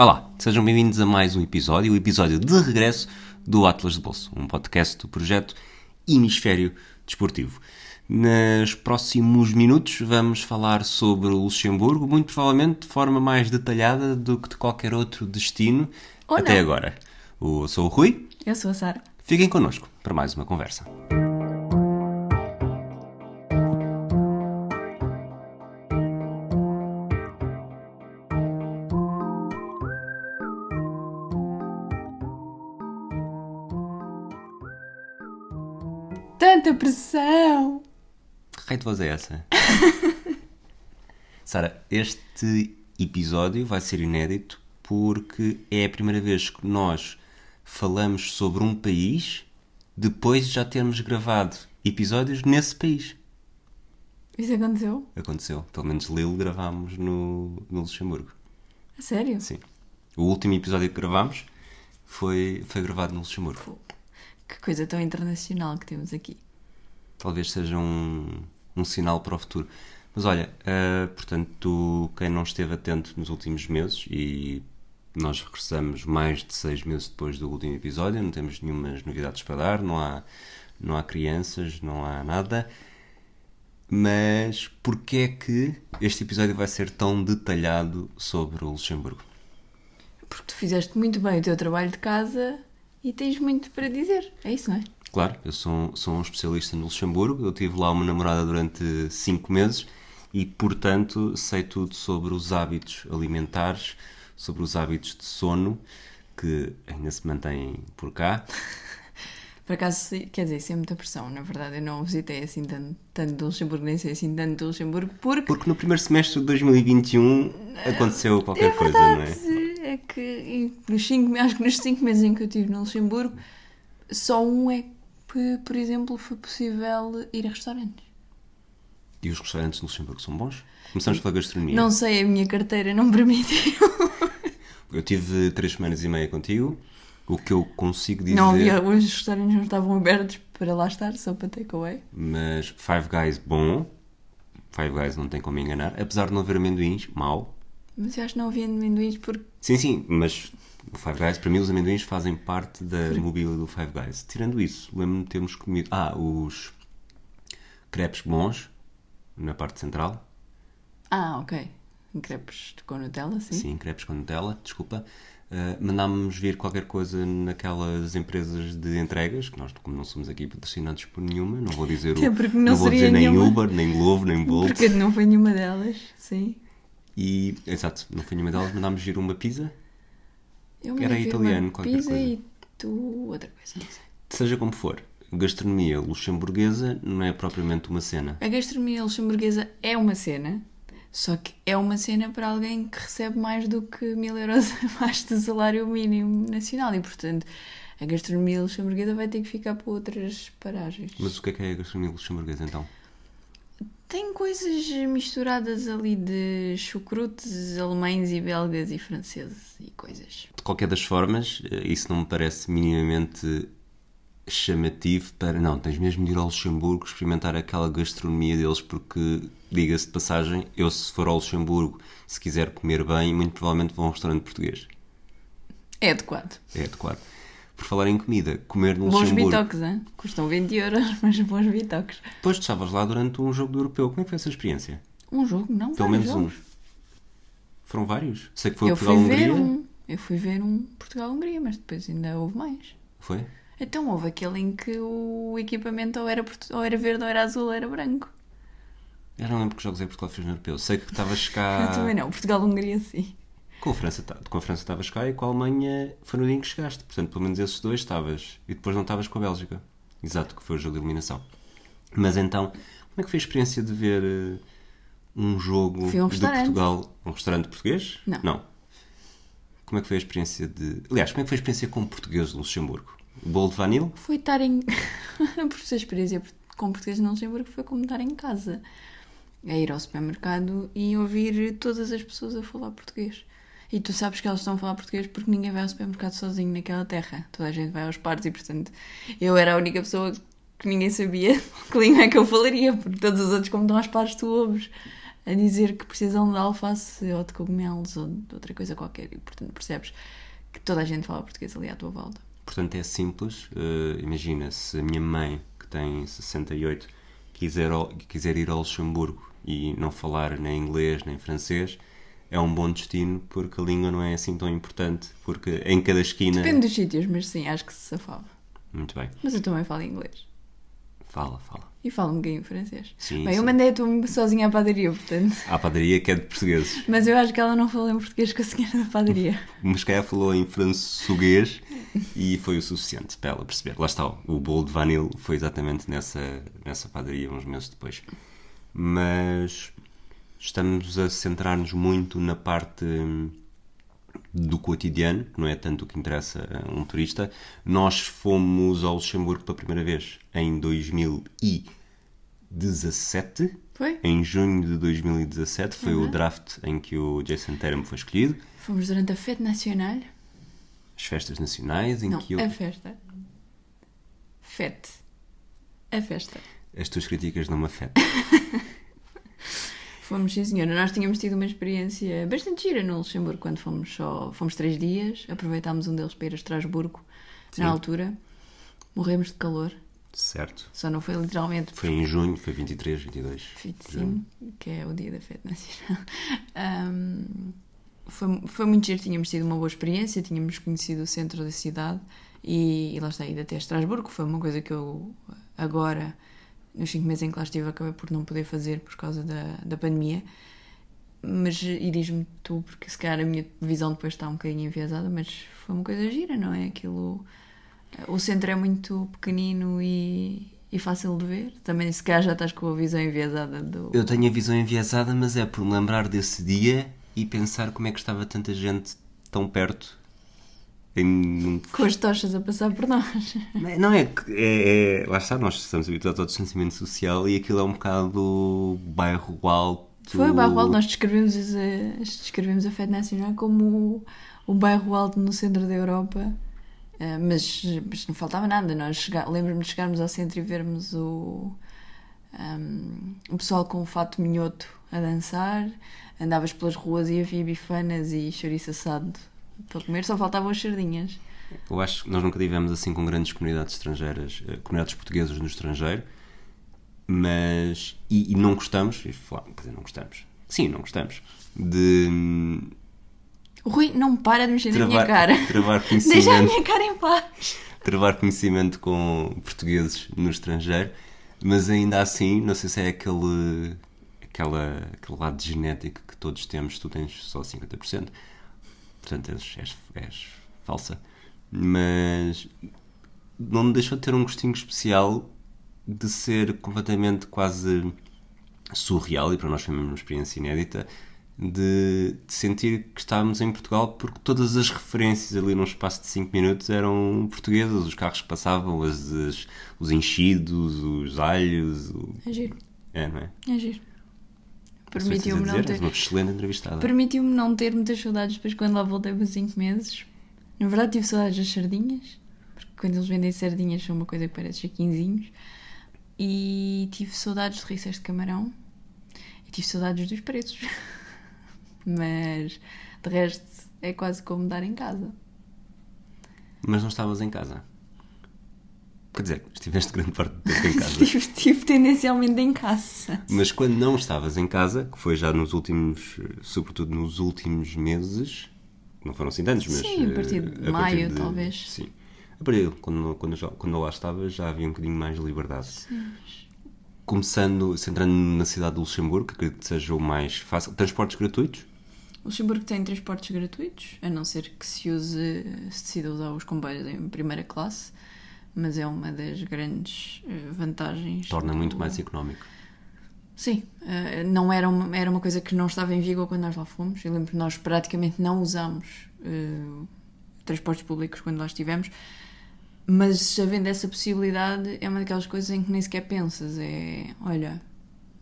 Olá, sejam bem-vindos a mais um episódio, o episódio de regresso do Atlas de Bolso, um podcast do projeto Hemisfério Desportivo. Nos próximos minutos vamos falar sobre o Luxemburgo, muito provavelmente de forma mais detalhada do que de qualquer outro destino Ou até não. agora. Eu sou o Rui, Eu sou a Sara. fiquem connosco para mais uma conversa. De voz é essa? Sara, este episódio vai ser inédito porque é a primeira vez que nós falamos sobre um país depois de já termos gravado episódios nesse país. Isso aconteceu? Aconteceu. Pelo menos Lille gravámos no, no Luxemburgo. A sério? Sim. O último episódio que gravámos foi, foi gravado no Luxemburgo. Que coisa tão internacional que temos aqui. talvez seja um, um sinal para o futuro. Mas olha, ah, portanto, quem não esteve atento nos últimos meses, e nós regressamos mais de seis meses depois do último episódio, não temos nenhumas novidades para dar, não há, não há crianças, não há nada. Mas porquê é que este episódio vai ser tão detalhado sobre o Luxemburgo? Porque tu fizeste muito bem o teu trabalho de casa e tens muito para dizer. É isso, não é? Claro, eu sou, sou um especialista no Luxemburgo. Eu tive lá uma namorada durante cinco meses e, portanto, sei tudo sobre os hábitos alimentares, sobre os hábitos de sono, que ainda se mantêm por cá. Por acaso, quer dizer, isso é muita pressão. Na verdade, eu não visitei assim tanto, tanto do Luxemburgo, nem sei assim tanto do Luxemburgo, porque. Porque no primeiro semestre de 2021 aconteceu qualquer é coisa, não é? é que nos cinco, acho que nos cinco meses em que eu estive no Luxemburgo, só um é que, por exemplo, foi possível ir a restaurantes. E os restaurantes no Luxemburgo são bons? Começamos pela gastronomia. Não sei, a minha carteira não permitiu. Eu tive três semanas e meia contigo. O que eu consigo dizer... Não havia, os restaurantes não estavam abertos para lá estar, só para takeaway. Mas Five Guys bom. Five Guys não tem como me enganar. Apesar de não haver amendoins, mau. Mas eu acho que não havia amendoins porque. Sim, sim, mas o Five Guys, para mim, os amendoins fazem parte da mobília do Five Guys. Tirando isso, lembro-me de termos comido. Ah, os crepes bons na parte central. Ah, ok. Crepes com Nutella, sim. Sim, crepes com Nutella, desculpa. Uh, mandámos vir qualquer coisa naquelas empresas de entregas, que nós, como não somos aqui patrocinados por nenhuma, não vou dizer, o, porque não vou dizer nem nenhuma. Uber, nem Glovo, nem Bolt. Porque não foi nenhuma delas, sim. E, exato, não foi nenhuma delas, mandámos vir uma pizza. Eu Era italiano, qualquer pizza coisa. e tu outra coisa, não sei. Seja como for, gastronomia luxemburguesa não é propriamente uma cena. A gastronomia luxemburguesa é uma cena, só que é uma cena para alguém que recebe mais do que mil euros abaixo do salário mínimo nacional e, portanto, a gastronomia luxemburguesa vai ter que ficar para outras paragens. Mas o que é que é a gastronomia luxemburguesa então? Tem coisas misturadas ali de chucrutes alemães e belgas e franceses e coisas. De qualquer das formas, eh, isso não me parece minimamente chamativo para. Não, tens mesmo de ir ao Luxemburgo experimentar aquela gastronomia deles, porque, diga-se de passagem, eu se for ao Luxemburgo, se quiser comer bem, muito provavelmente vou a um restaurante português. É adequado. É adequado. Por falar em comida, comer no Bons Luxemburgo. bitoques, hein? custam 20 euros, mas bons bitoques. Depois tu estavas lá durante um jogo do europeu. Como é que foi essa experiência? Um jogo, não? Pelo menos jogos. um. Foram vários? Sei que foi o Eu fui Portugal-Hungria. ver um. Eu fui ver um Portugal-Hungria, mas depois ainda houve mais. Foi? Então houve aquele em que o equipamento ou era, ou era verde ou era azul ou era branco. Eu não lembro que jogos é Portugal fez no europeu. Sei que estavas cá. Eu também não, Portugal-Hungria sim. Com a França, ta- com a França estavas cá e com a Alemanha foi no dia em que chegaste. Portanto, pelo menos esses dois estavas. E depois não estavas com a Bélgica. Exato, que foi o jogo de eliminação. Mas então, como é que foi a experiência de ver eh, um jogo a um de. Portugal? Um restaurante português? Não. Não. Como é que foi a experiência de. Aliás, como é que foi a experiência com português de Luxemburgo? O bolo de vanille? Foi estar em. Por sua experiência com português no Luxemburgo foi como estar em casa. É ir ao supermercado e ouvir todas as pessoas a falar português. E tu sabes que elas estão a falar português porque ninguém vai ao supermercado sozinho naquela terra. Toda a gente vai aos pares e, portanto, eu era a única pessoa que ninguém sabia que língua é que eu falaria, porque todos os outros, como estão aos pares, tu ouves. a dizer que precisam de alface ou de cogumelos ou de outra coisa qualquer. E, portanto, percebes que toda a gente fala português ali à tua volta. Portanto, é simples. Uh, imagina, se a minha mãe, que tem 68, quiser, quiser ir ao Luxemburgo e não falar nem inglês nem francês, é um bom destino porque a língua não é assim tão importante, porque em cada esquina. Depende dos sítios, mas sim, acho que se safava. Muito bem. Mas eu também falo inglês. Fala, fala. E falo um bocadinho francês. Sim, Bem, sim. eu mandei a tua sozinha à padaria, portanto. À padaria que é de portugueses. Mas eu acho que ela não falou em português com a senhora da padaria. Mas cá falou em francês e foi o suficiente para ela perceber. Lá está, o bolo de vanille foi exatamente nessa, nessa padaria uns meses depois. Mas estamos a centrar-nos muito na parte hum, do cotidiano, que não é tanto o que interessa a um turista. Nós fomos ao Luxemburgo pela primeira vez em 2017. Foi? Em junho de 2017 foi Uhum. o draft em que o Jason Tatum foi escolhido. Fomos durante a Fête Nacional. As festas nacionais em Não, que eu... a festa. Fête. A festa. as tuas críticas não me afetam. Fomos, sim senhora. Nós tínhamos tido uma experiência bastante gira no Luxemburgo quando fomos só. Fomos três dias, aproveitámos um deles para ir a Estrasburgo Sim. na altura. Morremos de calor. Certo. Só não foi literalmente Foi em junho, foi 23, 22. 25, que é o dia da Fête Nacional. Ahm, foi, foi muito giro, tínhamos tido uma boa experiência, tínhamos conhecido o centro da cidade e, e lá está, ido até Estrasburgo. Foi uma coisa que eu agora, nos 5 meses em que lá estive, acabei por não poder fazer por causa da, da pandemia. Mas, e diz-me tu, porque se calhar a minha visão depois está um bocadinho enviesada, mas foi uma coisa gira, não é? Aquilo. O centro é muito pequenino e, e fácil de ver. Também, se calhar, já estás com a visão enviesada do. Eu tenho a visão enviesada, mas é por me lembrar desse dia e pensar como é que estava tanta gente tão perto. Em... Com as tochas a passar por nós. Não é que. É, é- Lá está, nós estamos habituados ao distanciamento social e aquilo é um bocado bairro alto. Foi o bairro alto, nós descrevemos, a, descrevemos a Fête Nacional como o, o bairro alto no centro da Europa. Ah, mas, mas não faltava nada. Nós chega- lembro-me de chegarmos ao centro e vermos o, ahm, o pessoal com o fato minhoto a dançar. Andavas pelas ruas e havia bifanas e chouriço assado para comer, só faltavam as sardinhas. Eu acho que nós nunca tivemos assim com grandes comunidades estrangeiras, eh, comunidades portuguesas no estrangeiro, mas. E, e não gostamos, e falar- quer dizer, não gostamos. Sim, não gostamos. De hum, O Rui não para de mexer na minha travar, cara. travar Deixa a conhecimento. minha cara em paz. travar conhecimento com portugueses no estrangeiro, mas ainda assim, não sei se é aquele, aquela, aquele lado genético que todos temos, tu tens só 50%, portanto és, és, és falsa, mas não me deixou de ter um gostinho especial de ser completamente quase surreal, e para nós foi mesmo uma experiência inédita, de, de sentir que estávamos em Portugal porque todas as referências ali num espaço de 5 minutos eram portuguesas, os carros que passavam, as, as- os enchidos, os alhos, o... É giro, é, não é? é giro. Permitiu-me não ter. uma excelente entrevistada. Permitiu-me não ter muitas saudades depois quando lá voltei por 5 meses. Na verdade tive saudades das sardinhas, porque quando eles vendem sardinhas são uma coisa que parece chaquinzinhos. E tive saudades de rissas de camarão e tive saudades dos preços. Mas de resto é quase como dar em casa. Mas não estavas em casa. Quer dizer, estiveste grande parte do tempo em casa. Estive, estive tendencialmente em casa. Mas quando não estavas em casa, que foi já nos últimos, sobretudo nos últimos meses, não foram assim tantos, mas. Sim, a partir de eh, maio, talvez. Sim. A partir de quando, quando, já, quando lá estava, já havia um bocadinho mais de liberdade. Começando, centrando na cidade de Luxemburgo, que acredito que seja o mais fácil. Transportes gratuitos? Luxemburgo tem transportes gratuitos, a não ser que se use, se decida usar os comboios em primeira classe, mas é uma das grandes eh, vantagens. Torna do- muito mais económico. Sim, eh, não era uma, era uma coisa que não estava em vigor quando nós lá fomos. Eu lembro que nós praticamente não usámos eh, transportes públicos quando lá estivemos, mas havendo essa possibilidade, é uma daquelas coisas em que nem sequer pensas. É, olha,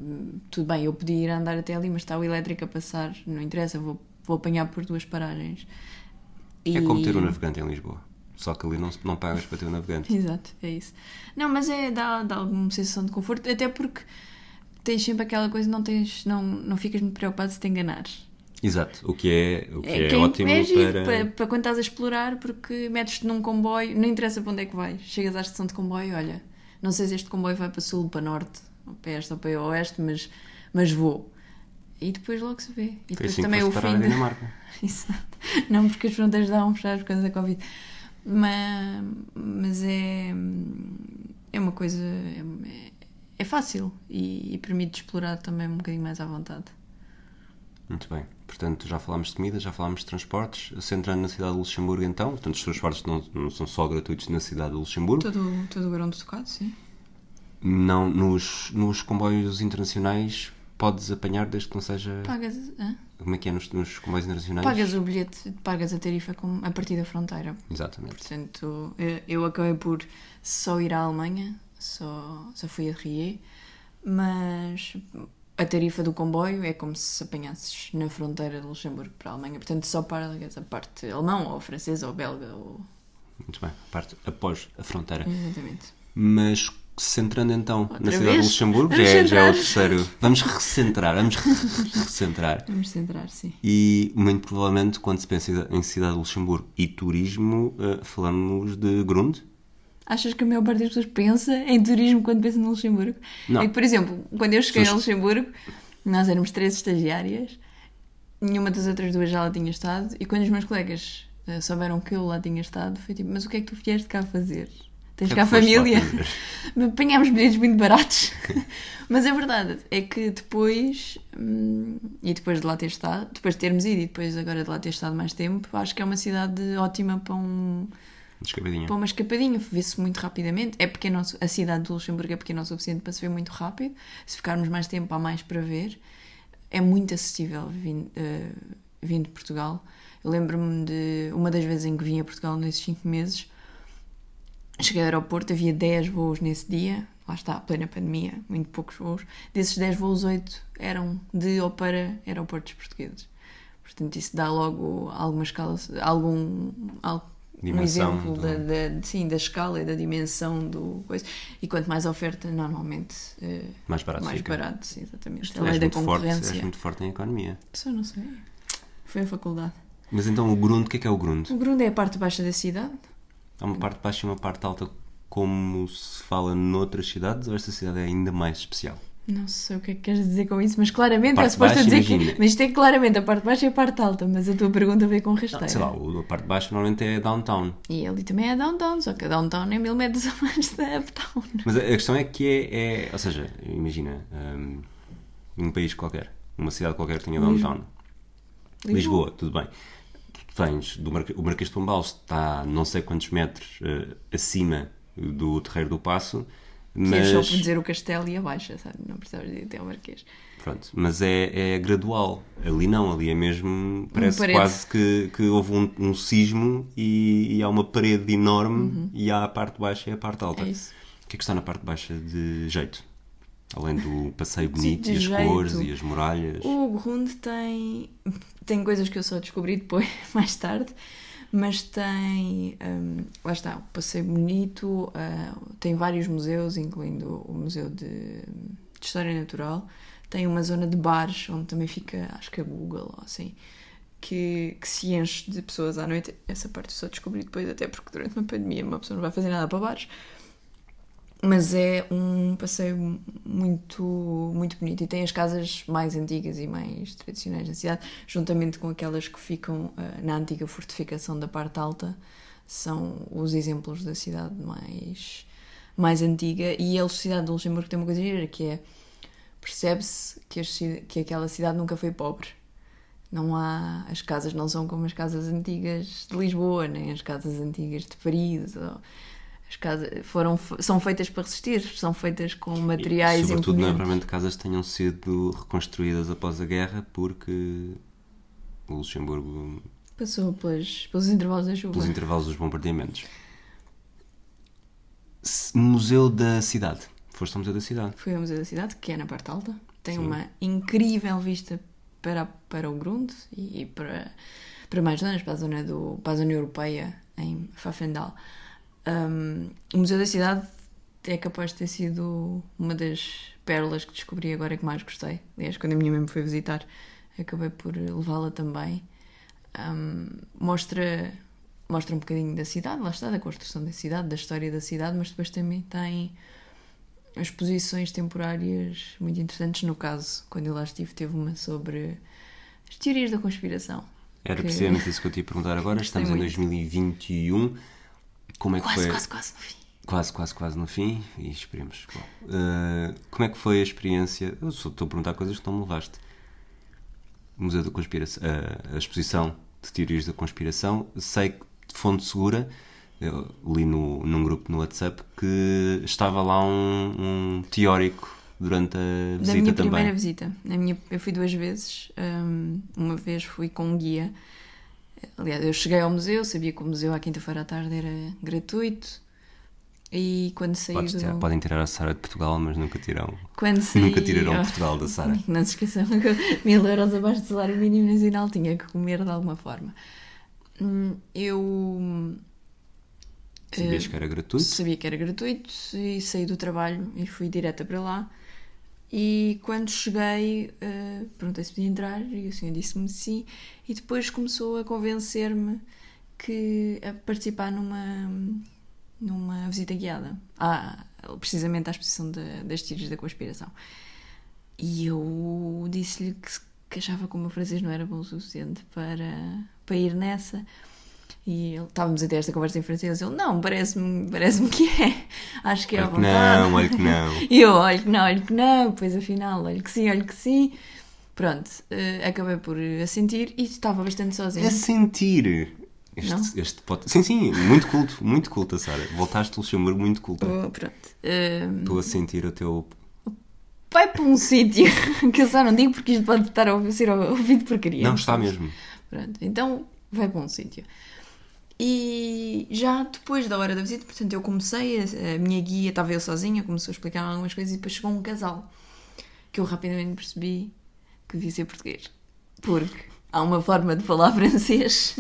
hum, tudo bem, eu podia ir andar até ali, mas está o elétrico a passar, não interessa, vou, vou apanhar por duas paragens. É E- como ter um navegante em Lisboa. Só que ali não, não pagas para ter um navegante. Exato, é isso. Não, mas é dá, dá alguma sensação de conforto, até porque tens sempre aquela coisa, não, tens, não, não ficas muito preocupado se te enganares. Exato, o que é, o que é, que ótimo é para... para... para quando estás a explorar, porque metes-te num comboio, não interessa para onde é que vais. Chegas à estação de comboio, olha, não sei se este comboio vai para sul, para norte, ou para este ou para oeste, mas, mas vou. E depois logo se vê. E depois assim também o fim. de- Dinamarca. Exato. Não porque as fronteiras estavam fechadas por causa da Covid. Mas, mas é, é uma coisa. É, é fácil e, e permite explorar também um bocadinho mais à vontade. Muito bem. Portanto, já falámos de comida, já falámos de transportes. Centrando na cidade de Luxemburgo, então. Portanto, os transportes não, não são só gratuitos na cidade de Luxemburgo. Todo, todo o grão tocado, sim. Não, nos, nos comboios internacionais podes apanhar desde que não seja... Pagas, hã? Como é que é nos, nos comboios internacionais? pagas o bilhete, pagas a tarifa com, a partir da fronteira. Exatamente. Portanto, eu, eu acabei por só ir à Alemanha, só, só fui a Rie, mas a tarifa do comboio é como se apanhasses na fronteira de Luxemburgo para a Alemanha. Portanto, só pagas a parte alemão, ou francesa, ou belga. Ou... Muito bem. A parte após a fronteira. Exatamente. Mas centrando então na Outra cidade vez? de Luxemburgo, já é, já é o terceiro. Vamos recentrar, vamos recentrar. Vamos centrar, sim. E muito provavelmente, quando se pensa em cidade de Luxemburgo e turismo, eh, falamos de Grund. Achas que a maior parte das pessoas pensa em turismo quando pensa no Luxemburgo? Não. É que, por exemplo, quando eu cheguei a Luxemburgo, nós éramos três estagiárias, nenhuma das outras duas já lá tinha estado, e quando os meus colegas eh, souberam que eu lá tinha estado, foi tipo, mas o que é que tu vieste cá fazer? Tens que é cá lá família? Apanhámos bilhetes muito baratos. mas a verdade é que depois, hum, e depois de lá ter estado, depois de termos ido e depois agora de lá ter estado mais tempo, acho que é uma cidade ótima para um, Descabadinha. para uma escapadinha, vê-se muito rapidamente. É pequeno, a cidade de Luxemburgo é pequena o suficiente para se ver muito rápido. Se ficarmos mais tempo, há mais para ver. É muito acessível vindo, eh, vindo de Portugal. Eu lembro-me de uma das vezes em que vim a Portugal nesses 5 meses. Cheguei ao aeroporto, havia 10 voos nesse dia. Lá está, plena pandemia, muito poucos voos. Desses 10 voos, 8 eram de ou para aeroportos portugueses. Portanto, isso dá logo alguma escala, algum, al- um exemplo do- da, da- sim, da escala e da dimensão do coisa. E quanto mais oferta, normalmente eh, Mais barato mais fica. barato, sim, exatamente. Tu A lei da forte, concorrência. és muito forte em economia. Só não sei. Foi a faculdade. Mas então o Grund, o que é que é o Grund? O Grund é a parte baixa da cidade. Há uma parte baixa e uma parte alta como se fala noutras cidades ou esta cidade é ainda mais especial? Não sei o que é que queres dizer com isso, mas claramente é suposto baixa, dizer que. imagina. Mas isto é claramente a parte baixa e a parte alta, mas a tua pergunta veio com rasteira. Sei lá, o- a parte baixa normalmente é downtown. E ali também é downtown, só que a downtown é mil metros a mais da uptown. Mas a questão é que é, é- ou seja, imagina, hum, um país qualquer, uma cidade qualquer que tenha downtown. Lisboa, tudo bem. Tens, do o Marquês de Pombal está não sei quantos metros eh, acima do Terreiro do Passo, Que é só mas, por dizer o castelo e a baixa, sabe? Não precisavas de ir até ao Marquês. pronto, mas é, é gradual. Ali não, ali é mesmo, parece parede. quase que, que houve um, um sismo e, e há uma parede enorme e há a parte baixa e a parte alta. Uhum. É isso. O que é que está na parte baixa de jeito? Além do passeio bonito de e as jeito. cores e as muralhas. O Grund tem, tem coisas que eu só descobri depois, mais tarde, mas tem, hum, lá está, o passeio bonito, ah, tem vários museus, incluindo o Museu de, de História Natural, tem uma zona de bares, onde também fica, acho que é Google, ou assim, que, que se enche de pessoas à noite. Essa parte eu só descobri depois, até porque durante uma pandemia uma pessoa não vai fazer nada para bares. Mas é um passeio muito, muito bonito e tem as casas mais antigas e mais tradicionais da cidade, juntamente com aquelas que ficam ah, na antiga fortificação da parte alta, são os exemplos da cidade mais, mais antiga. E a cidade de Luxemburgo tem uma coisa gira que é percebe-se que, que aquela cidade nunca foi pobre. Não há. As casas não são como as casas antigas de Lisboa, nem as casas antigas de Paris. ou- as casas foram, são feitas para resistir, são feitas com materiais E, sobretudo, não é provavelmente casas que tenham sido reconstruídas após a guerra, porque o Luxemburgo, Passou pelas, pelos intervalos da chuva. pelos intervalos dos bombardeamentos. Museu da Cidade. Foste ao Museu da Cidade. Fui ao Museu da Cidade, que é na parte alta. Tem Sim. uma incrível vista para, para o Grund e para, para mais zonas, para a zona, do, para a zona europeia, em Pfaffendal. Um, o Museu da Cidade é capaz de ter sido uma das pérolas que descobri agora que mais gostei. Aliás, quando a minha mãe me foi visitar, acabei por levá-la também. Um, mostra, mostra um bocadinho da cidade, lá está, da construção da cidade, da história da cidade, mas depois também tem exposições temporárias muito interessantes. No caso, quando eu lá estive, teve uma sobre as teorias da conspiração. Era que- precisamente isso que eu te ia perguntar agora. Estamos em muito. 2021. Como é que Quase, foi? quase, quase no fim. Quase, quase, quase no fim. E esperemos. Bom, eh, como é que foi a experiência? Eu só estou a perguntar coisas que não me levaste. O Museu da Conspiração, a, a exposição de teorias da conspiração. Sei que de fonte segura, eu li no, num grupo no WhatsApp que estava lá um, um teórico durante a Da visita minha também. primeira visita. Na minha, eu fui duas vezes. hum, uma vez fui com um guia. Aliás, eu cheguei ao museu, sabia que o museu à quinta-feira à tarde era gratuito. E quando saí do... podem tirar a Sara de Portugal, mas nunca tiram, Quando saí... nunca tirarão Oh, Portugal da Sara. Não se esqueçam que mil euros abaixo do salário mínimo nacional tinha que comer de alguma forma. Hum, Eu Sabias Eh, que era gratuito? sabia que era gratuito e saí do trabalho e fui direta para lá. E quando cheguei, eh, perguntei se podia entrar e o senhor disse-me sim. E depois começou a convencer-me que a participar numa, numa visita guiada, à, precisamente à exposição da- das tiras da conspiração. E eu disse-lhe que, que achava que o meu francês não era bom o suficiente para, para ir nessa. E ele- estávamos a ter esta conversa em francês. Ele, não, parece-me parece que é. Acho que é à Olha que vontade. não, olha que não. E eu, olho que não, olho que não. Depois afinal, olho que sim, olho que sim. Pronto, eh, acabei por assentir e estava bastante sozinha. É sentir. Não? Este, este pot... Sim, sim, muito culto, muito culta, Sara. Voltaste do Luxemburgo muito culta. Oh, pronto. Eh, Estou a sentir o teu. vai para um sítio que eu só não digo porque isto pode estar a ouvir- ser ouvido por crianças. Não está mesmo. Pronto, então vai para um sítio. E já depois da hora da visita, portanto, eu comecei, a, minha guia, estava eu sozinha, começou a explicar algumas coisas e depois chegou um casal que eu rapidamente percebi que devia ser português. Porque há uma forma de falar francês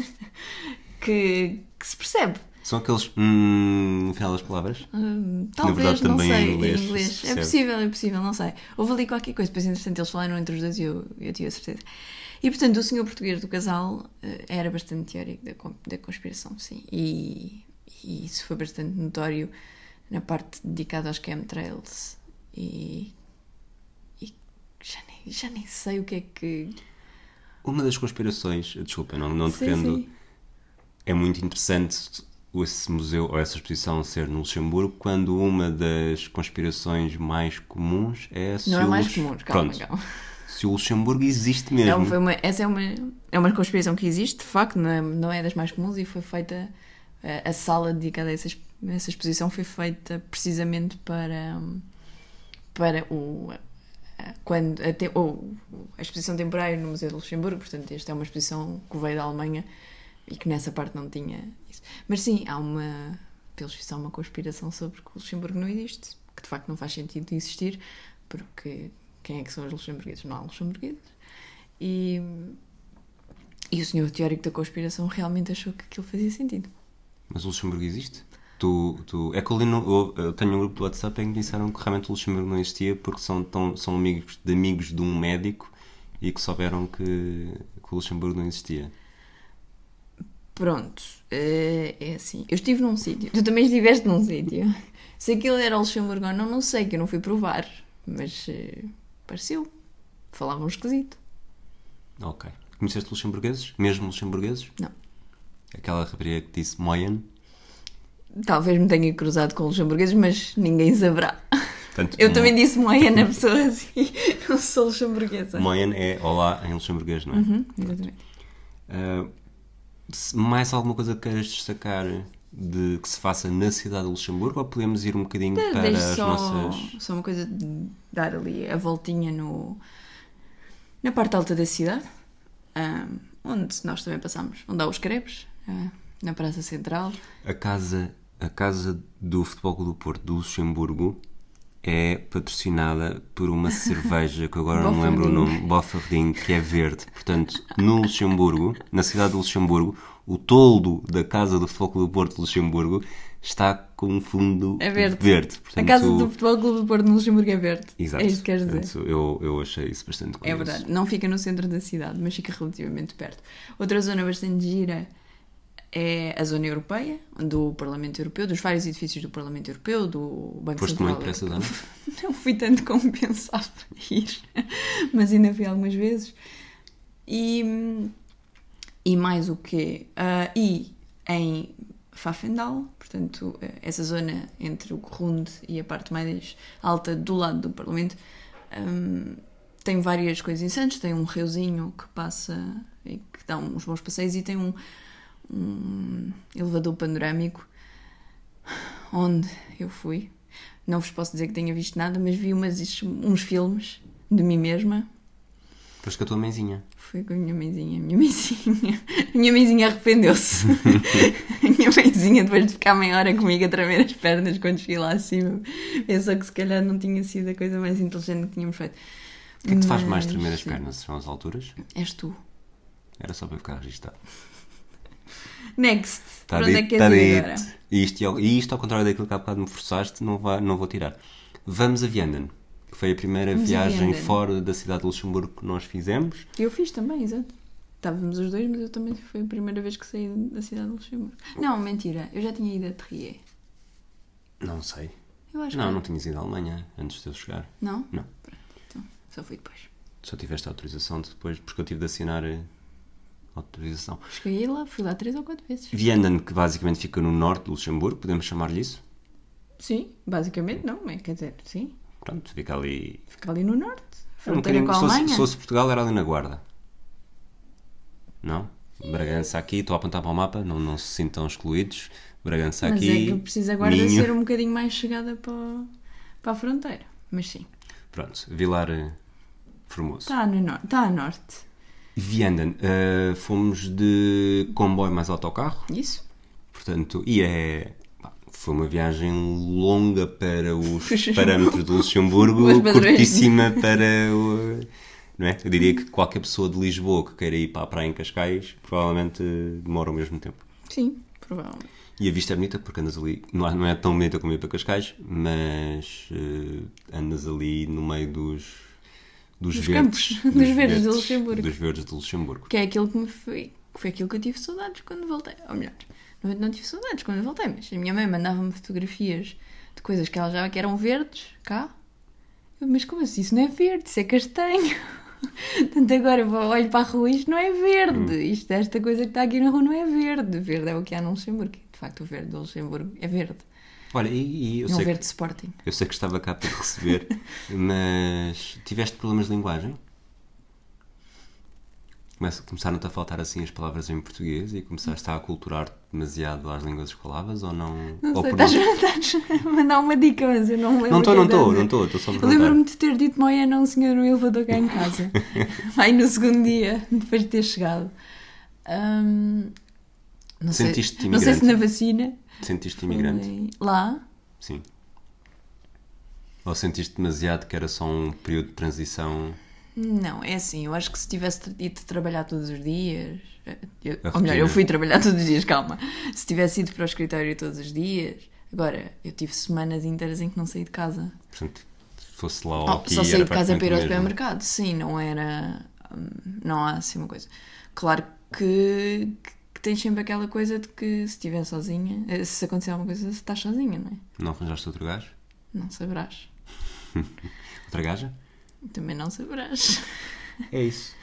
que, que se percebe. São aqueles. Hum, no final das palavras? Hum, talvez, verdade, não em sei, inglês em se inglês. É possível, é possível, não sei. Houve ali qualquer coisa, depois entretanto eles falaram entre os dois e eu, eu tive a certeza. E portanto, o senhor português do casal eh, era bastante teórico da, da conspiração, sim. E, e isso foi bastante notório na parte dedicada aos chemtrails. E, e já, nem, já nem sei o que é que. Uma das conspirações, desculpa, não, não sim. É muito interessante esse museu ou essa exposição ser no Luxemburgo quando uma das conspirações mais comuns é se Não é mais comum, calma, Pronto, calma. Se o Luxemburgo existe mesmo. uma- essa é uma, é uma conspiração que existe, de facto, não é, não é das mais comuns e foi feita. eh, A sala dedicada a essa, a essa exposição foi feita precisamente para, para o. eh, Quando, até, ou, a exposição temporária no Museu do Luxemburgo, portanto, esta é uma exposição que veio da Alemanha e que nessa parte não tinha isso. Mas sim, há uma. Pelos vistos, há uma conspiração sobre que o Luxemburgo não existe, que de facto não faz sentido de existir, porque quem é que são os luxemburgueses? Não há luxemburgueses. E, e o senhor teórico da conspiração realmente achou que aquilo fazia sentido. Mas o Luxemburgo existe? Tu, tu... É que eu, no- eu- eu tenho um grupo do WhatsApp em que disseram que realmente o Luxemburgo não existia porque são, tão, são amigos de amigos de um médico e que souberam que, que o Luxemburgo não existia. Pronto, é, é assim. Eu estive num sítio, tu também estiveste num sítio. Se aquilo era Luxemburgo ou não, não sei, que eu não fui provar, mas eh, pareceu. Falavam esquisito. Ok. Conheceste luxemburgueses? Mesmo luxemburgueses? Não. Aquela rapariga que disse Moyen? Talvez me tenha cruzado com luxemburgueses, mas ninguém saberá. Eu também disse moia na pessoa assim, não sou luxemburguesa. Moyen é olá em luxemburguês, não é? Uhum, exatamente. Se mais alguma coisa que queiras destacar de que se faça na cidade de Luxemburgo ou podemos ir um bocadinho para Deixo as só, nossas. só uma coisa de dar ali a voltinha no, na parte alta da cidade, ah, onde nós também passamos, onde há os crepes, ah, na Praça Central. A casa, a casa do Futebol do Porto do Luxemburgo é patrocinada por uma cerveja que agora não lembro o nome, Boffarding, que é verde. Portanto, no Luxemburgo, na cidade de Luxemburgo, o toldo da casa do Futebol Clube do Porto de Luxemburgo está com um fundo É verde. verde. A Portanto, casa do Futebol Clube do Porto no Luxemburgo é verde. Exato. É isso que queres dizer. Portanto, eu, eu achei isso bastante É curioso. verdade. Não fica no centro da cidade, mas fica relativamente perto. Outra zona bastante gira é a zona europeia, do Parlamento Europeu, dos vários edifícios do Parlamento Europeu, do Banco Foste Central. muito para essa zona? Não fui tanto como pensava ir, mas ainda fui algumas vezes. E, e mais o quê? Ah, e em Pfaffendal, portanto, eh, essa zona entre o Runde e a parte mais alta do lado do Parlamento, hum, tem várias coisas interessantes. Tem um riozinho que passa e que dá uns bons passeios e tem um, um elevador panorâmico onde eu fui. Não vos posso dizer que tenha visto nada, mas vi umas, uns filmes de mim mesma. Foste com a tua mãezinha. Fui com a minha mãezinha. A minha mãezinha, a minha mãezinha arrependeu-se. a minha mãezinha, depois de ficar meia hora comigo a tremer as pernas quando cheguei lá acima, pensou que se calhar não tinha sido a coisa mais inteligente que tínhamos feito. O que é que te faz mais tremer as pernas? São as alturas? És tu. Era só para ficar registado. Next. Está Para onde é que ir dito. agora? E isto, e isto, ao contrário daquilo que há bocado me forçaste, não, vai, não vou tirar. Vamos a Vianden, que foi a primeira viagem Vianden. fora da cidade de Luxemburgo que nós fizemos. Eu fiz também, exato. Estávamos os dois, mas eu também foi a primeira vez que saí da cidade de Luxemburgo. Não, mentira. Eu já tinha ido a Trier. Não sei. Eu acho Não, que não tinhas ido à Alemanha antes de eu chegar. Não? Não. Pronto, então só fui depois. Só tiveste a autorização depois, porque eu tive de assinar a autorização. Cheguei lá, fui lá três ou quatro vezes. Vianden, que basicamente fica no norte de Luxemburgo, podemos chamar-lhe isso. Sim, basicamente não, é, quer dizer, sim. Pronto, fica ali. Fica ali no norte, um fronteira bocadinho- com a Alemanha. se fosse Portugal, era ali na Guarda. Não? Bragança aqui, estou a apontar para o mapa, não, não se sintam excluídos. Bragança Mas aqui. é que precisa agora de Minho. ser um bocadinho mais chegada para, para a fronteira. Mas sim, Pronto, Vilar eh, Formoso. está no norte. Está a norte. Vianden, eh, fomos de comboio mais autocarro, Isso? portanto, e é. Foi uma viagem longa para os Os- parâmetros do Luxemburgo, curtíssima para o. Não é? Eu diria que qualquer pessoa de Lisboa que queira ir para a praia em Cascais provavelmente eh, demora o mesmo tempo. Sim, provavelmente. E a vista é bonita porque andas ali, não é, não é tão bonita como ir para Cascais, mas eh, andas ali no meio dos, dos, Dos verdes. campos, dos verdes de Luxemburgo. Dos verdes de Luxemburgo. Que é aquilo que me foi. Que foi aquilo que eu tive saudades quando voltei. Ou melhor, não, não tive saudades quando voltei, mas a minha mãe mandava-me fotografias de coisas que ela já que eram verdes, cá. Eu, mas como assim? Isso não é verde, isso é castanho. Portanto, agora eu olho para a rua e isto não é verde. Hum. Isto, esta coisa que está aqui na rua não é verde. Verde é o que há no Luxemburgo. De facto, o verde do Luxemburgo é verde. Olha, e, e eu, Não sei verde que, Sporting. eu sei que estava cá para receber, mas tiveste problemas de linguagem? Começa- Começaram-te a faltar assim as palavras em português e começaste a aculturar demasiado às línguas escolavas ou não? Não ou sei, estás, estás a mandar uma dica, mas eu não me lembro. Não estou, não é que estou, não estou, estou só a lembro-me de ter dito Moiana a um senhor no elevador cá em casa. Vai no segundo dia, depois de ter chegado. Ahm, não Sentiste-te não sei se na imigrante? vacina. Sentiste imigrante? Lá. Sim. Ou sentiste demasiado que era só um período de transição? Não, é assim, eu acho que se tivesse ido trabalhar todos os dias. eu- A ou melhor, eu fui trabalhar todos os dias, calma. Se tivesse ido para o escritório todos os dias. Agora, eu tive semanas inteiras em que não saí de casa. Portanto, se fosse lá ou Oh, aqui, só saí de casa para ir ao supermercado, sim, não era. hum, Não há assim uma coisa. Claro que, que tens sempre aquela coisa de que se estiver sozinha, eh, se acontecer alguma coisa, estás sozinha, não é? Não arranjaste outro gajo? Não saberás. Outra gaja? Também não saberás. É isso.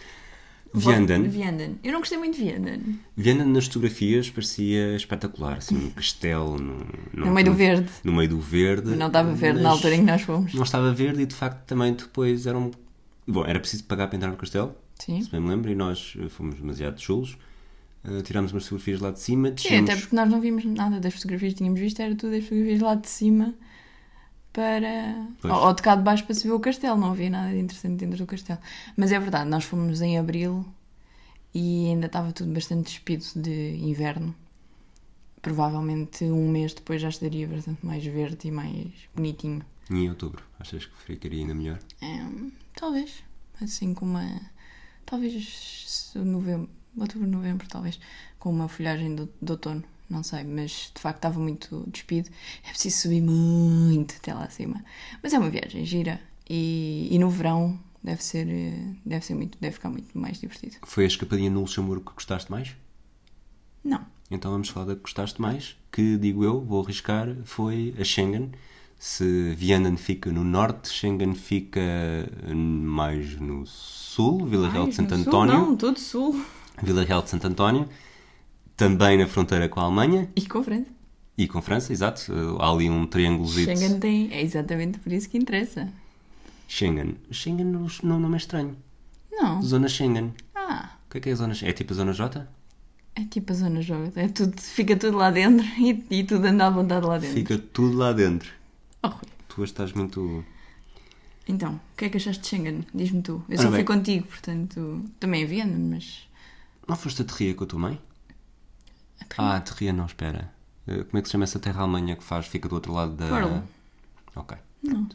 Vianden. Vianden. Eu não gostei muito de Vianden. Vianden nas fotografias parecia espetacular, assim, um castelo no, No meio do verde. No meio do verde. Não estava verde na altura em que nós fomos. Não estava verde e de facto também depois era um. Bom, era preciso pagar para entrar no castelo, Sim. se bem me lembro, e nós eh, fomos demasiado chulos. Eh, tirámos umas fotografias lá de cima, Sim, até porque nós não vimos nada das fotografias que tínhamos visto, era tudo as fotografias lá de cima para. Ou, ou de cá de baixo para se ver o castelo, não havia nada de interessante dentro do castelo. Mas é verdade, nós fomos em abril e ainda estava tudo bastante despido de inverno. Provavelmente um mês depois já estaria bastante mais verde e mais bonitinho. E em outubro, achas que ficaria ainda melhor? Hum, talvez, assim com uma. Talvez novembro, outubro, novembro, talvez, com uma folhagem de, de outono não sei, mas de facto estava muito despido. É preciso subir muito até lá acima. Mas é uma viagem gira e, e no verão deve ser, deve ser muito, deve ficar muito mais divertido. Foi a escapadinha no Luxemburgo que gostaste mais? Não. Então vamos falar da que gostaste mais, que digo eu, vou arriscar, foi a Schengen. Se Vianden fica no norte, Schengen fica mais no sul, Vila Real de Santo sul, António. Não, todo sul. Vila Real de Santo António, também na fronteira com a Alemanha E com a França. e com a França, exato. Há ali um triângulozito. Schengen tem. É exatamente por isso que interessa. Schengen. Schengen não nome é estranho. Não. Zona Schengen. Ah, O que é que é a zona Schengen? É tipo a zona J? é tipo a zona jovem. É tudo, fica tudo lá dentro e, e tudo anda à vontade lá dentro. Fica tudo lá dentro. Oh, Rui. Tu estás muito. Então, o que é que achaste de Schengen? Diz-me tu. Eu Ora só fui bem. contigo, portanto. Também Viena, mas. Não foste a Terria com a tua mãe? Ah, Terria não, espera. Eh, Como é que se chama essa terra Alemanha que faz? Fica do outro lado da. Perl. Ok. Não.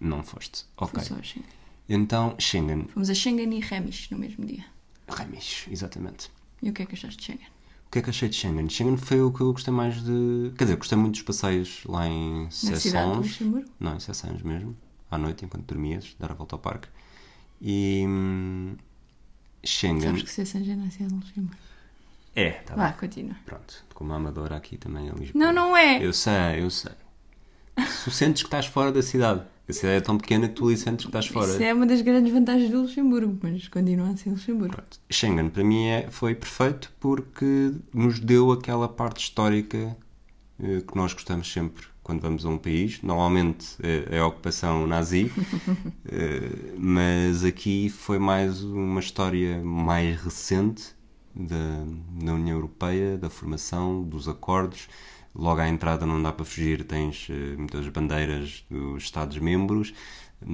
Não foste. Ok. Foi só a Schengen. Então, Schengen. Fomos a Schengen e Remis no mesmo dia. Remis, exatamente. E o que é que achaste de Schengen? O que é que achei de Schengen? Schengen foi o que eu gostei mais de. Quer dizer, gostei muito dos passeios lá em. Luxemburgo? Não, em Sessons mesmo. À noite, enquanto dormias, dar a volta ao parque. E. hum, Schengen. Sabes que Sessões é na cidade de Luxemburgo. É, tá Vá, bem. continua. Pronto, como Amadora aqui também em Lisboa. Não, não é! Eu sei, eu sei. Tu sentes que estás fora da cidade. A cidade é tão pequena que tu ali sentes que estás fora. Isso é uma das grandes vantagens do Luxemburgo, mas continua a ser Luxemburgo. Pronto. Schengen para mim é, foi perfeito porque nos deu aquela parte histórica eh, que nós gostamos sempre quando vamos a um país. Normalmente eh, é a ocupação nazi, eh, mas aqui foi mais uma história mais recente da, da União Europeia, da formação, dos acordos. Logo à entrada não dá para fugir, tens eh, muitas bandeiras dos Estados-membros,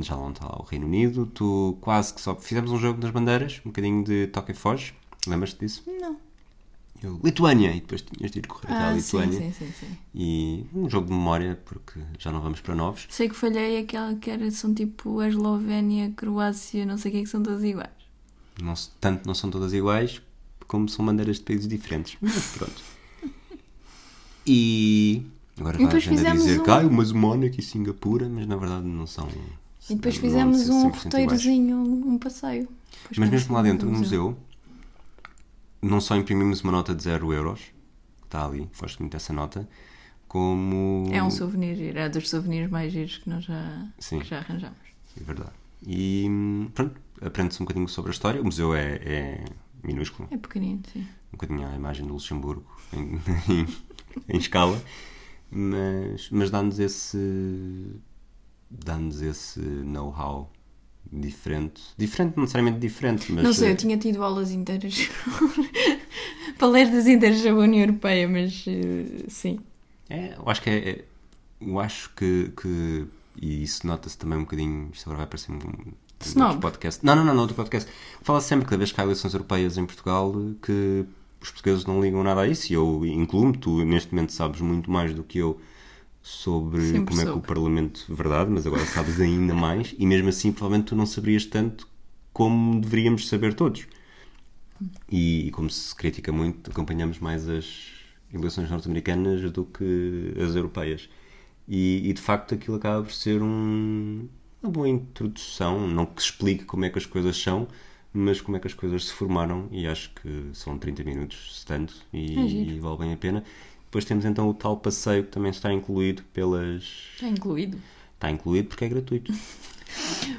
já não está lá o Reino Unido. Tu quase que só fizemos um jogo das bandeiras, um bocadinho de toque e foge. Lembras-te disso? Não. Eu, Lituânia! E depois tinhas de ir correr até à Ah, sim, Lituânia. sim, sim, sim. E um jogo de memória, porque já não vamos para novos. Sei que falhei aquela que era, são tipo a Eslovénia, Croácia, não sei o que é que são todas iguais. Não, tanto não são todas iguais, como são bandeiras de países diferentes. Mas pronto. E agora E vai a gente dizer um- que ah, umas Mónaco e Singapura, mas na verdade não são. E depois não fizemos são um 100% iguais. roteirozinho, um passeio. Depois Mas mesmo lá dentro do museu, não só imprimimos uma nota de 0 euros, que está ali, gosto muito dessa nota, como. É um souvenir, é dos souvenirs mais giros que nós já, Sim. já arranjamos. É verdade. E hum, pronto, aprende-se um bocadinho sobre a história. O museu é, é minúsculo, É pequenino, sim. um bocadinho a imagem do Luxemburgo em, em, em escala, mas, mas dá-nos esse. dá-nos esse know-how diferente. Diferente, não necessariamente diferente, mas. não sei, eh, eu tinha tido aulas inteiras, palestras inteiras sobre a União Europeia, mas eh, sim. É, eu acho que é. é- eu acho que, que- E isso nota-se também um bocadinho. Isto agora vai parecer um. Snob. outro podcast. Não, não, não, no outro podcast. Fala sempre que cada vez que há eleições europeias em Portugal que os portugueses não ligam nada a isso. E eu incluo-me, tu neste momento sabes muito mais do que eu sobre Sempre como é que o soube. Parlamento. Verdade, mas agora sabes ainda mais. E mesmo assim, provavelmente tu não saberias tanto como deveríamos saber todos. E, e como se critica muito, acompanhamos mais as eleições norte-americanas do que as europeias. E, e, de facto aquilo acaba por ser um- uma boa introdução, não que explique como é que as coisas são, mas como é que as coisas se formaram. E acho que são 30 minutos, se tanto, e, É e vale bem a pena. Depois temos então o tal passeio que também está incluído pelas. Está incluído. Está incluído porque é gratuito.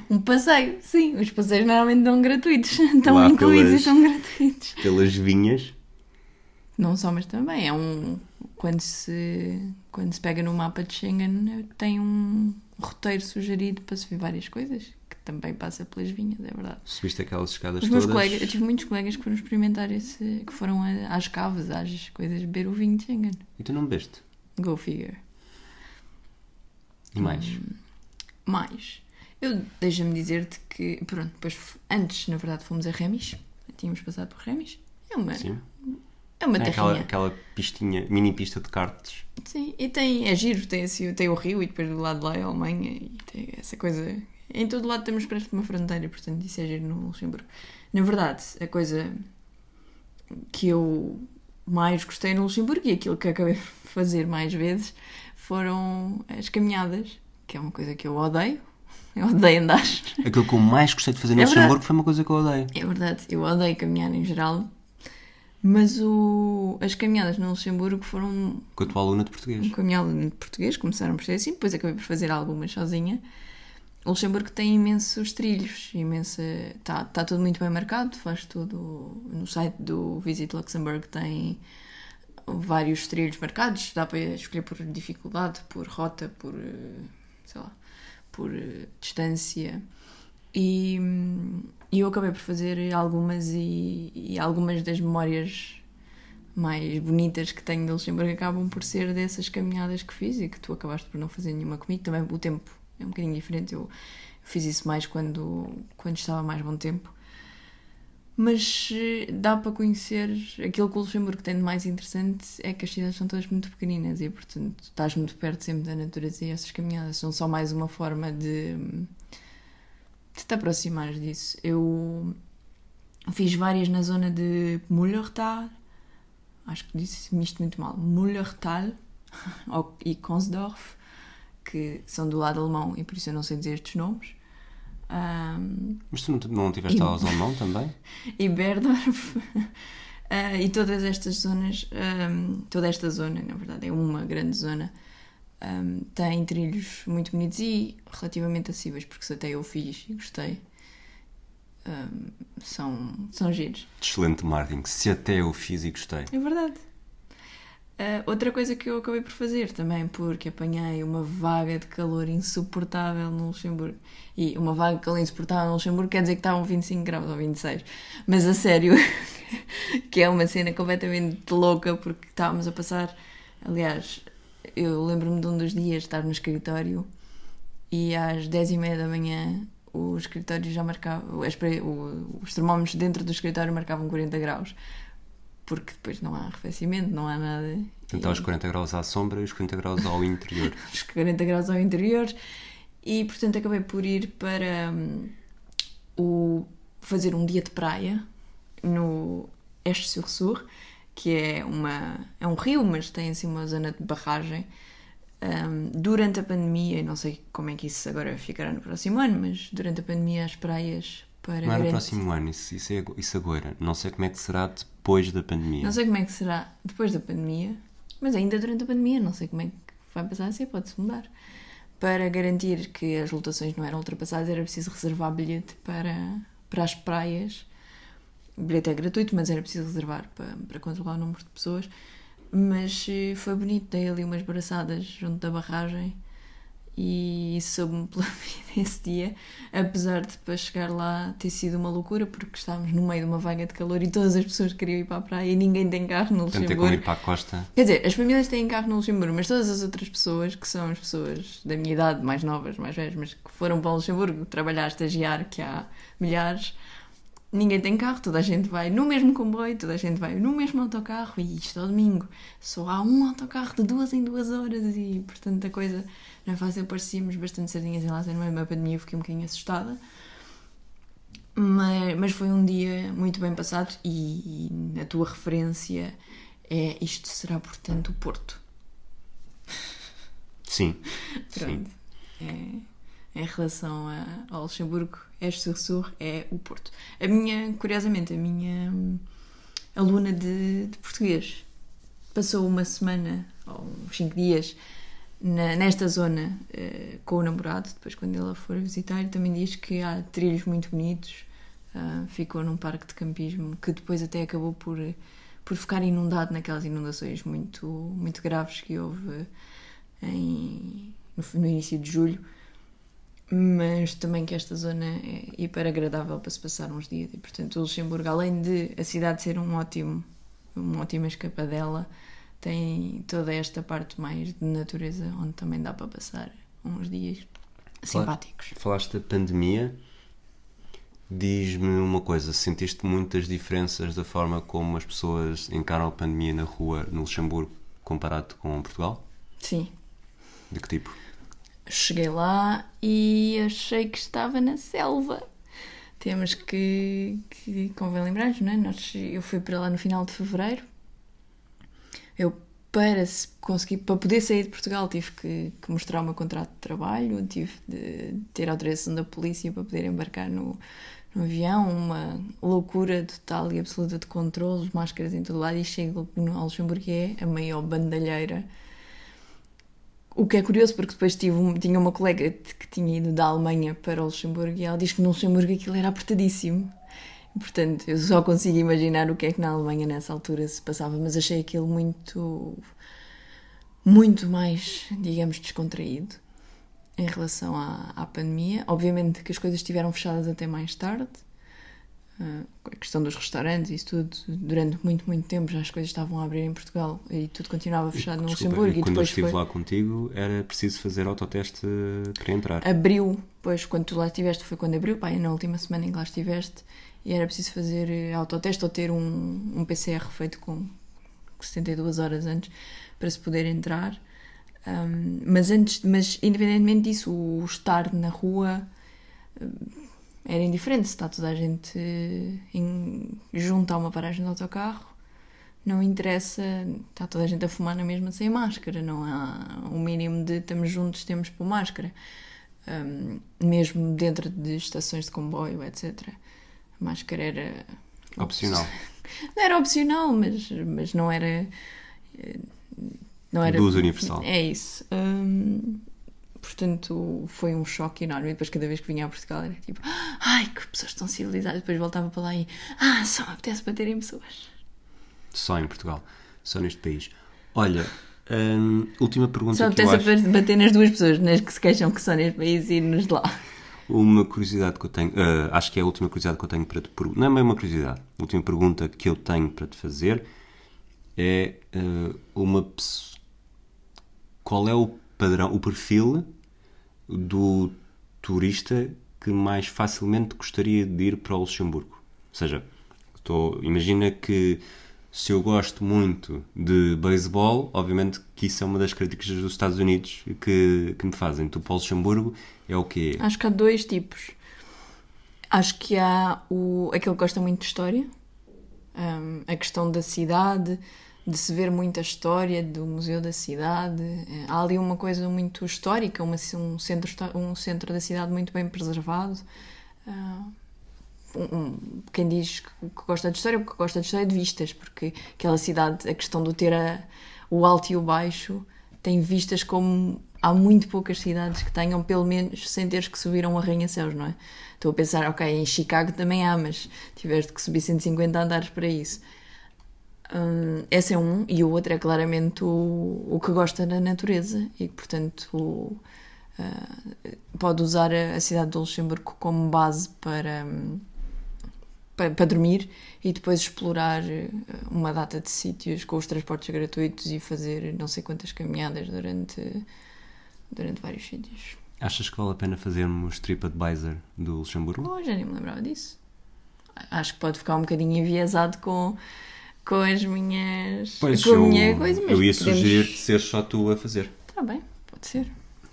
Um passeio, sim. Os passeios normalmente são gratuitos. Estão Lá incluídos pelas- e são gratuitos. Pelas vinhas. Não só, mas também é um. Quando se, quando se pega no mapa de Schengen, tem um roteiro sugerido para se ver várias coisas, que também passa pelas vinhas, é verdade. Subiste aquelas escadas Os meus todas. colegas, eu tive muitos colegas que foram experimentar esse. que foram a- às caves, às coisas, beber o vinho de Schengen. E tu não bebeste? Go figure. E mais? Hum. Mais. Eu deixa-me dizer-te que, pronto, depois, antes, na verdade, fomos a Remis. Tínhamos passado por Remis. É uma, Sim. É uma É terrinha. aquela, aquela pistinha, mini pista de karts. Sim, e tem, é giro, tem, assim, tem o rio e depois do lado de lá é a Alemanha e tem essa coisa. Em todo lado temos perto de uma fronteira, portanto isso é giro no Luxemburgo. Na verdade, a coisa que eu mais gostei no Luxemburgo e aquilo que acabei de fazer mais vezes foram as caminhadas, que é uma coisa que eu odeio. Eu odeio andar. Aquilo que eu mais gostei de fazer no É. Luxemburgo foi uma coisa que eu odeio. É verdade, eu odeio caminhar em geral. Mas o... as caminhadas no Luxemburgo foram Com a tua aluna de português. com a minha aluna de português, começaram por ser assim, depois acabei por fazer algumas sozinha. O Luxemburgo tem imensos trilhos, imensa. Está tá tudo muito bem marcado, faz tudo. No site do Visit Luxembourg tem vários trilhos marcados, dá para escolher por dificuldade, por rota, por. eh, sei lá, por eh, distância. E, e eu acabei por fazer algumas e, e algumas das memórias mais bonitas que tenho de Luxemburgo acabam por ser dessas caminhadas que fiz e que tu acabaste por não fazer nenhuma comigo. Também o tempo é um bocadinho diferente. Eu fiz isso mais quando, quando estava mais bom tempo. Mas eh, dá para conhecer aquilo que o Luxemburgo tem de mais interessante é que as cidades são todas muito pequeninas e, portanto, estás muito perto sempre da natureza e essas caminhadas são só mais uma forma de, de te aproximares disso. Eu fiz várias na zona de Mullertal, acho que disse-me isto muito mal, Mullertal e Konsdorf, que são do lado alemão e por isso eu não sei dizer estes nomes. Ahm, Mas tu não, não tiveste E- aulas alemão também? e Berdorf. Ah, e todas estas zonas, ahm, toda esta zona, na verdade, é uma grande zona, ahm, tem trilhos muito bonitos e relativamente acessíveis, porque se até eu fiz e gostei, ahm, são, são giros. Excelente marketing. Se até eu fiz e gostei. É verdade. Ah, outra coisa que eu acabei por fazer também, porque apanhei uma vaga de calor insuportável no Luxemburgo. E uma vaga de calor insuportável no Luxemburgo quer dizer que estavam 25 graus ou 26. Mas a sério, que é uma cena completamente louca, porque estávamos a passar. Aliás, eu lembro-me de um dos dias estar no escritório e às 10 e meia da manhã o escritório já marcava. Os termómetros dentro do escritório marcavam 40 graus porque depois não há arrefecimento, não há nada. Então, os 40 graus à sombra e os 40 graus ao interior. os 40 graus ao interior e portanto acabei por ir para hum, o fazer um dia de praia no Esch-sur-Sur que é uma é um rio mas tem assim uma zona de barragem Hum, durante a pandemia, não sei como é que isso agora ficará no próximo ano, mas durante a pandemia as praias para Não é no próximo ano, isso, isso, é, isso agora. Não sei como é que será depois da pandemia. Não sei como é que será depois da pandemia, mas ainda durante a pandemia, não sei como é que vai passar a ser, pode-se mudar. Para garantir que as lotações não eram ultrapassadas, era preciso reservar bilhete para, para as praias. O bilhete é gratuito, mas era preciso reservar para, para controlar o número de pessoas. Mas eh, foi bonito, dei ali umas braçadas junto da barragem e soube-me pela vida esse dia, apesar de para chegar lá ter sido uma loucura, porque estávamos no meio de uma vaga de calor e todas as pessoas queriam ir para a praia e ninguém tem carro no é como ir Luxemburgo. para a costa. Quer dizer, as famílias têm carro no Luxemburgo, mas todas as outras pessoas, que são as pessoas da minha idade, mais novas, mais velhas, mas que foram para o Luxemburgo trabalhar, estagiar, que há milhares, ninguém tem carro, toda a gente vai no mesmo comboio, toda a gente vai no mesmo autocarro e isto ao domingo. Só há um autocarro de duas em duas horas e, portanto, a coisa não é fácil. Parecíamos bastante sardinhas em lá, no meio da pandemia, eu fiquei um bocadinho assustada. Mas, mas foi um dia muito bem passado e, a tua referência é isto será, portanto, o Porto. Sim. Sim. Pronto. É, em relação a, ao Luxemburgo, Esch-sur-Sur é o Porto. A minha, curiosamente, a minha hum, aluna de, de português passou uma semana ou uns 5 dias na- nesta zona eh, com o namorado, depois quando ela for visitar, também diz que há trilhos muito bonitos. Ah, ficou num parque de campismo que depois até acabou por, por ficar inundado naquelas inundações muito, muito graves que houve em, no, no início de julho. Mas também que esta zona é hiper agradável para se passar uns dias e portanto o Luxemburgo, além de a cidade ser um ótimo, uma ótima escapadela, tem toda esta parte mais de natureza onde também dá para passar uns dias simpáticos. Falaste da pandemia. Diz-me uma coisa, sentiste muitas diferenças da forma como as pessoas encaram a pandemia na rua no Luxemburgo comparado com Portugal? Sim. De que tipo? Cheguei lá e achei que estava na selva. Temos que, que convém lembrar, não é? Nós, eu fui para lá no final de fevereiro Eu, para se conseguir, para poder sair de Portugal, tive que, que mostrar o meu contrato de trabalho, tive de ter autorização da polícia para poder embarcar no, no avião, uma loucura total e absoluta de controles, máscaras em todo lado, e chego no Luxemburgo é a maior bandalheira. O que é curioso, porque depois tive tinha uma colega que tinha ido da Alemanha para o Luxemburgo e ela diz que no Luxemburgo aquilo era apertadíssimo. Portanto, eu só consigo imaginar o que é que na Alemanha nessa altura se passava, mas achei aquilo muito, muito mais, digamos, descontraído em relação à, à pandemia. Obviamente que as coisas estiveram fechadas até mais tarde. Ah, a questão dos restaurantes, isso tudo, durante muito, muito tempo já as coisas estavam a abrir em Portugal e tudo continuava fechado no Desculpa, Luxemburgo. e E quando eu estive foi, lá contigo era preciso fazer autoteste para entrar. abriu, depois quando tu lá estiveste foi quando abriu, pá, e na última semana em que lá estiveste, e era preciso fazer eh, autoteste ou ter um, um PCR feito com 72 horas antes para se poder entrar. Um, mas antes, mas independentemente disso, o estar na rua era indiferente se está toda a gente eh, em, junto a uma paragem de autocarro. Não interessa, está toda a gente a fumar na mesma sem máscara, não há o mínimo de estamos juntos, temos por máscara. Um, mesmo dentro de estações de comboio, etc. A máscara era Opcional. não era opcional, mas, mas não era. eh, Não era universal. É isso. Hum, portanto, foi um choque enorme. E depois, cada vez que vinha a Portugal, era tipo: ai, que pessoas tão civilizadas. Depois voltava para lá e: ah, só me apetece bater em pessoas. Só em Portugal. Só neste país. Olha, hum, última pergunta Só que eu acho. apetece bater nas duas pessoas, nas que se queixam que são neste país e nos de lá. Uma curiosidade que eu tenho, ah, acho que é a última curiosidade que eu tenho para te perguntar. Não é bem uma curiosidade. A última pergunta que eu tenho para te fazer é ah, uma qual é o padrão, o perfil do turista que mais facilmente gostaria de ir para o Luxemburgo? Ou seja, estou, imagina que se eu gosto muito de beisebol, obviamente que isso é uma das críticas dos Estados Unidos que, que me fazem. Tu para o Luxemburgo é o quê? Acho que há dois tipos. Acho que há o, aquele que gosta muito de história, hum, a questão da cidade, de se ver muita história do Museu da Cidade. Eh, Há ali uma coisa muito histórica, uma, um, centro, um centro da cidade muito bem preservado. Ah, um- um- quem diz que que gosta de história, porque gosta de história de vistas, porque aquela cidade, a questão do ter a- o alto e o baixo, tem vistas como há muito poucas cidades que tenham, pelo menos sem teres que subir a um arranha-céus, não é? Estou a pensar, ok, em Chicago também há, mas tiveste que subir 150 andares para isso. Hum, esse é um, e o outro é claramente o, o que gosta da natureza e que, portanto, o- ah, pode usar a, a cidade do Luxemburgo como base para, hum, para, para dormir e depois explorar eh, uma data de sítios com os transportes gratuitos e fazer não sei quantas caminhadas durante, durante vários sítios. Achas que vale a pena fazermos TripAdvisor do Luxemburgo? Oh, já nem me lembrava disso. Acho que pode ficar um bocadinho enviesado com, com as minhas. com a minha coisa, mas eu ia podemos- sugerir ser só tu a fazer. Está bem, pode ser.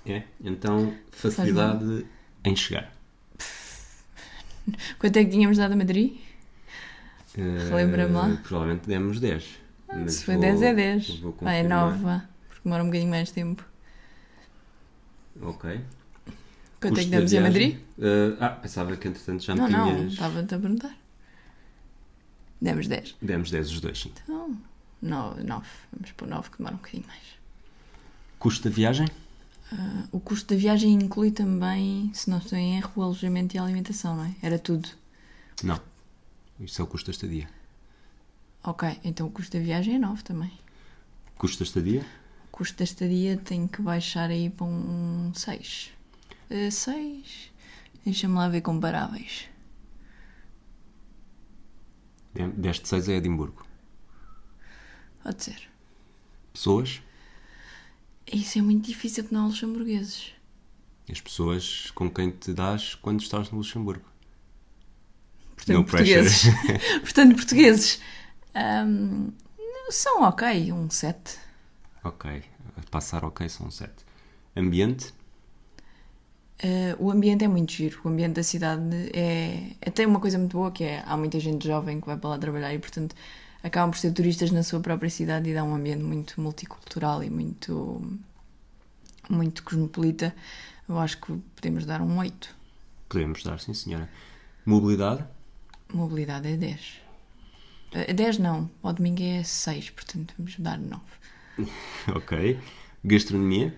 É? Então, facilidade em chegar. Quanto é que tínhamos dado a Madrid? Eh, Relembra-me lá. Provavelmente demos 10. mas Se foi vou- 10 é 10. vou Vai, é confirmar. 9, vá. Porque demora um bocadinho mais tempo. Ok. Quanto é Custo que da demos em viagem? Madrid? Eh, ah, pensava que entretanto já me Não, não, tinhas. estava-te a perguntar. Demos 10. Demos 10 os dois, sim. Então, 9. Vamos pôr 9 que demora um bocadinho mais. Custo da viagem? Ah, o custo da viagem inclui também, se não estou em erro, o alojamento e a alimentação, não é? Era tudo. Não. Isso é o custo da estadia. Ok, então o custo da viagem é 9 também. Custo da estadia? O custo da estadia tem que baixar aí para um 6. 6. Deixa-me lá ver comparáveis. Deste 6 é Edimburgo. Pode ser. Pessoas? Isso é muito difícil que não há luxemburgueses. As pessoas com quem te dás quando estás no Luxemburgo. Portanto, No portugueses. Portanto, portugueses. Ahm, são ok, um 7. Ok. Passar ok são 7. Ambiente? Uh, o ambiente é muito giro. O ambiente da cidade é, é- tem uma coisa muito boa que é há muita gente jovem que vai para lá trabalhar e portanto acabam por ser turistas na sua própria cidade e dá um ambiente muito multicultural e muito, muito cosmopolita. Eu acho que podemos dar um 8. Podemos dar, sim, senhora. Mobilidade? Mobilidade é 10. Eh, 10 não, ao domingo é 6, portanto vamos dar 9. ok. Gastronomia?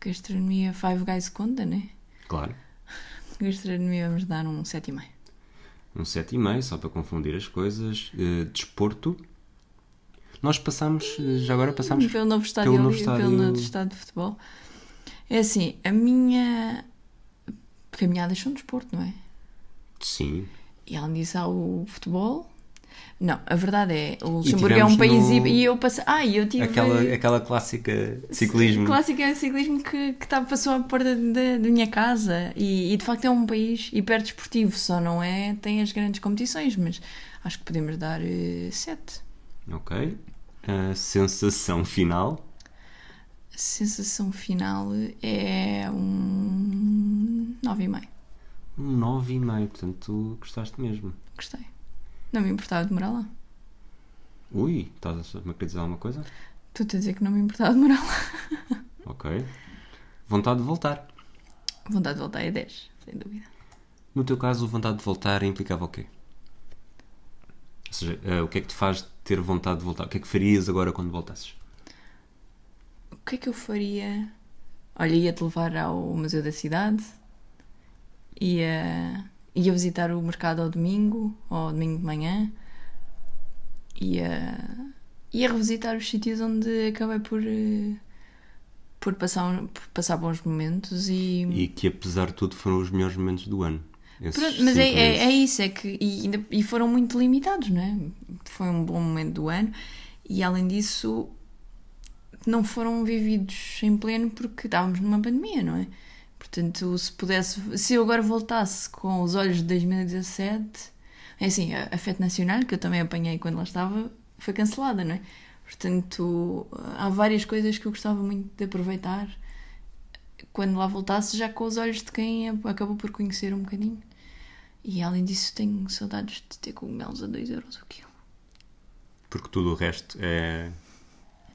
Gastronomia Five Guys conta, né? Claro. Gastronomia vamos dar um 7,5. Um 7,5, só para confundir as coisas. Eh, desporto? Nós passamos, eh, já agora passamos Pelo novo estádio, pelo novo estádio. pelo novo estádio de futebol. É assim, a minha. Caminhadas são desporto, não é? Sim. E além disso há o futebol. Não, a verdade é, o Luxemburgo é um país. no- E eu passei. Ah, eu tive. Aquela, aquela clássica ciclismo. Clássico o ciclismo que, que tá, passou à porta da, minha casa. E, e, de facto é um país hiper desportivo, só não é. Tem as grandes competições, mas acho que podemos dar 7. Ok. A sensação final? A sensação final é um 9,5. Um 9,5. Portanto, tu gostaste mesmo. Gostei. Não me importava de morar lá. Ui, estás a me querer dizer alguma coisa? Tu a dizer que não me importava de morar lá. Ok. Vontade de voltar. Vontade de voltar é 10, sem dúvida. No teu caso, vontade de voltar implicava o quê? Ou seja, eh, o que é que te faz ter vontade de voltar? O que é que farias agora quando voltasses? O que é que eu faria? Olha, ia-te levar ao Museu da Cidade, ia, ia visitar o mercado ao domingo, ou ao domingo de manhã, ia, ia revisitar os sítios onde acabei por, eh, por, passar, por passar bons momentos e. E que, apesar de tudo, foram os melhores momentos do ano. Pronto, mas é, é, é isso, é que. E, e foram muito limitados, não é? Foi um bom momento do ano e além disso não foram vividos em pleno porque estávamos numa pandemia, não é? Portanto, se pudesse. Se eu agora voltasse com os olhos de 2017, é assim, a, a Nacional, que eu também apanhei quando lá estava, foi cancelada, não é? Portanto, há várias coisas que eu gostava muito de aproveitar quando lá voltasse, já com os olhos de quem acabou por conhecer um bocadinho. E além disso, tenho saudades de ter cogumelos a 2 euros o quilo. Porque tudo o resto é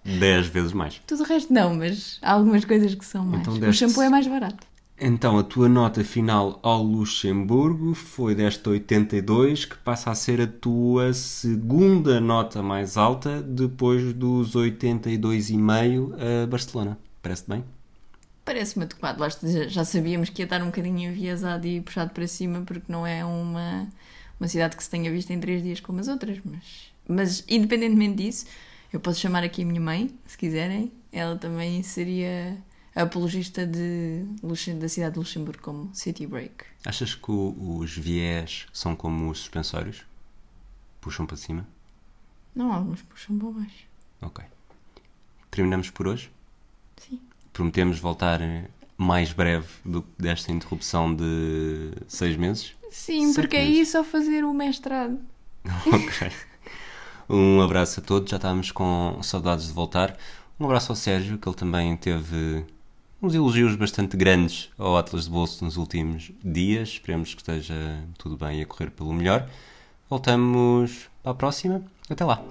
10 vezes mais. Tudo o resto não, mas há algumas coisas que são mais. Então o shampoo é mais barato. Então, a tua nota final ao Luxemburgo foi desta 82, que passa a ser a tua segunda nota mais alta depois dos 82,5 a Barcelona. Parece-te bem? Parece-me adequado. Já- sabíamos que ia estar um bocadinho enviesado e puxado para cima, porque não é uma, uma cidade que se tenha visto em três dias como as outras. Mas, mas, independentemente disso, eu posso chamar aqui a minha mãe, se quiserem. Ela também seria apologista de, da cidade de Luxemburgo como City Break. Achas que o- os viés são como os suspensórios? Puxam para cima? Não, alguns puxam para baixo. Ok. Terminamos por hoje? Sim. Prometemos voltar mais breve do que desta interrupção de seis meses? Sim, porque é Certeza. isso ao fazer o mestrado. Ok. Um abraço a todos, já estávamos com saudades de voltar. Um abraço ao Sérgio, que ele também teve uns elogios bastante grandes ao Atlas de Bolso nos últimos dias. Esperemos que esteja tudo bem e a correr pelo melhor. Voltamos para a próxima. Até lá.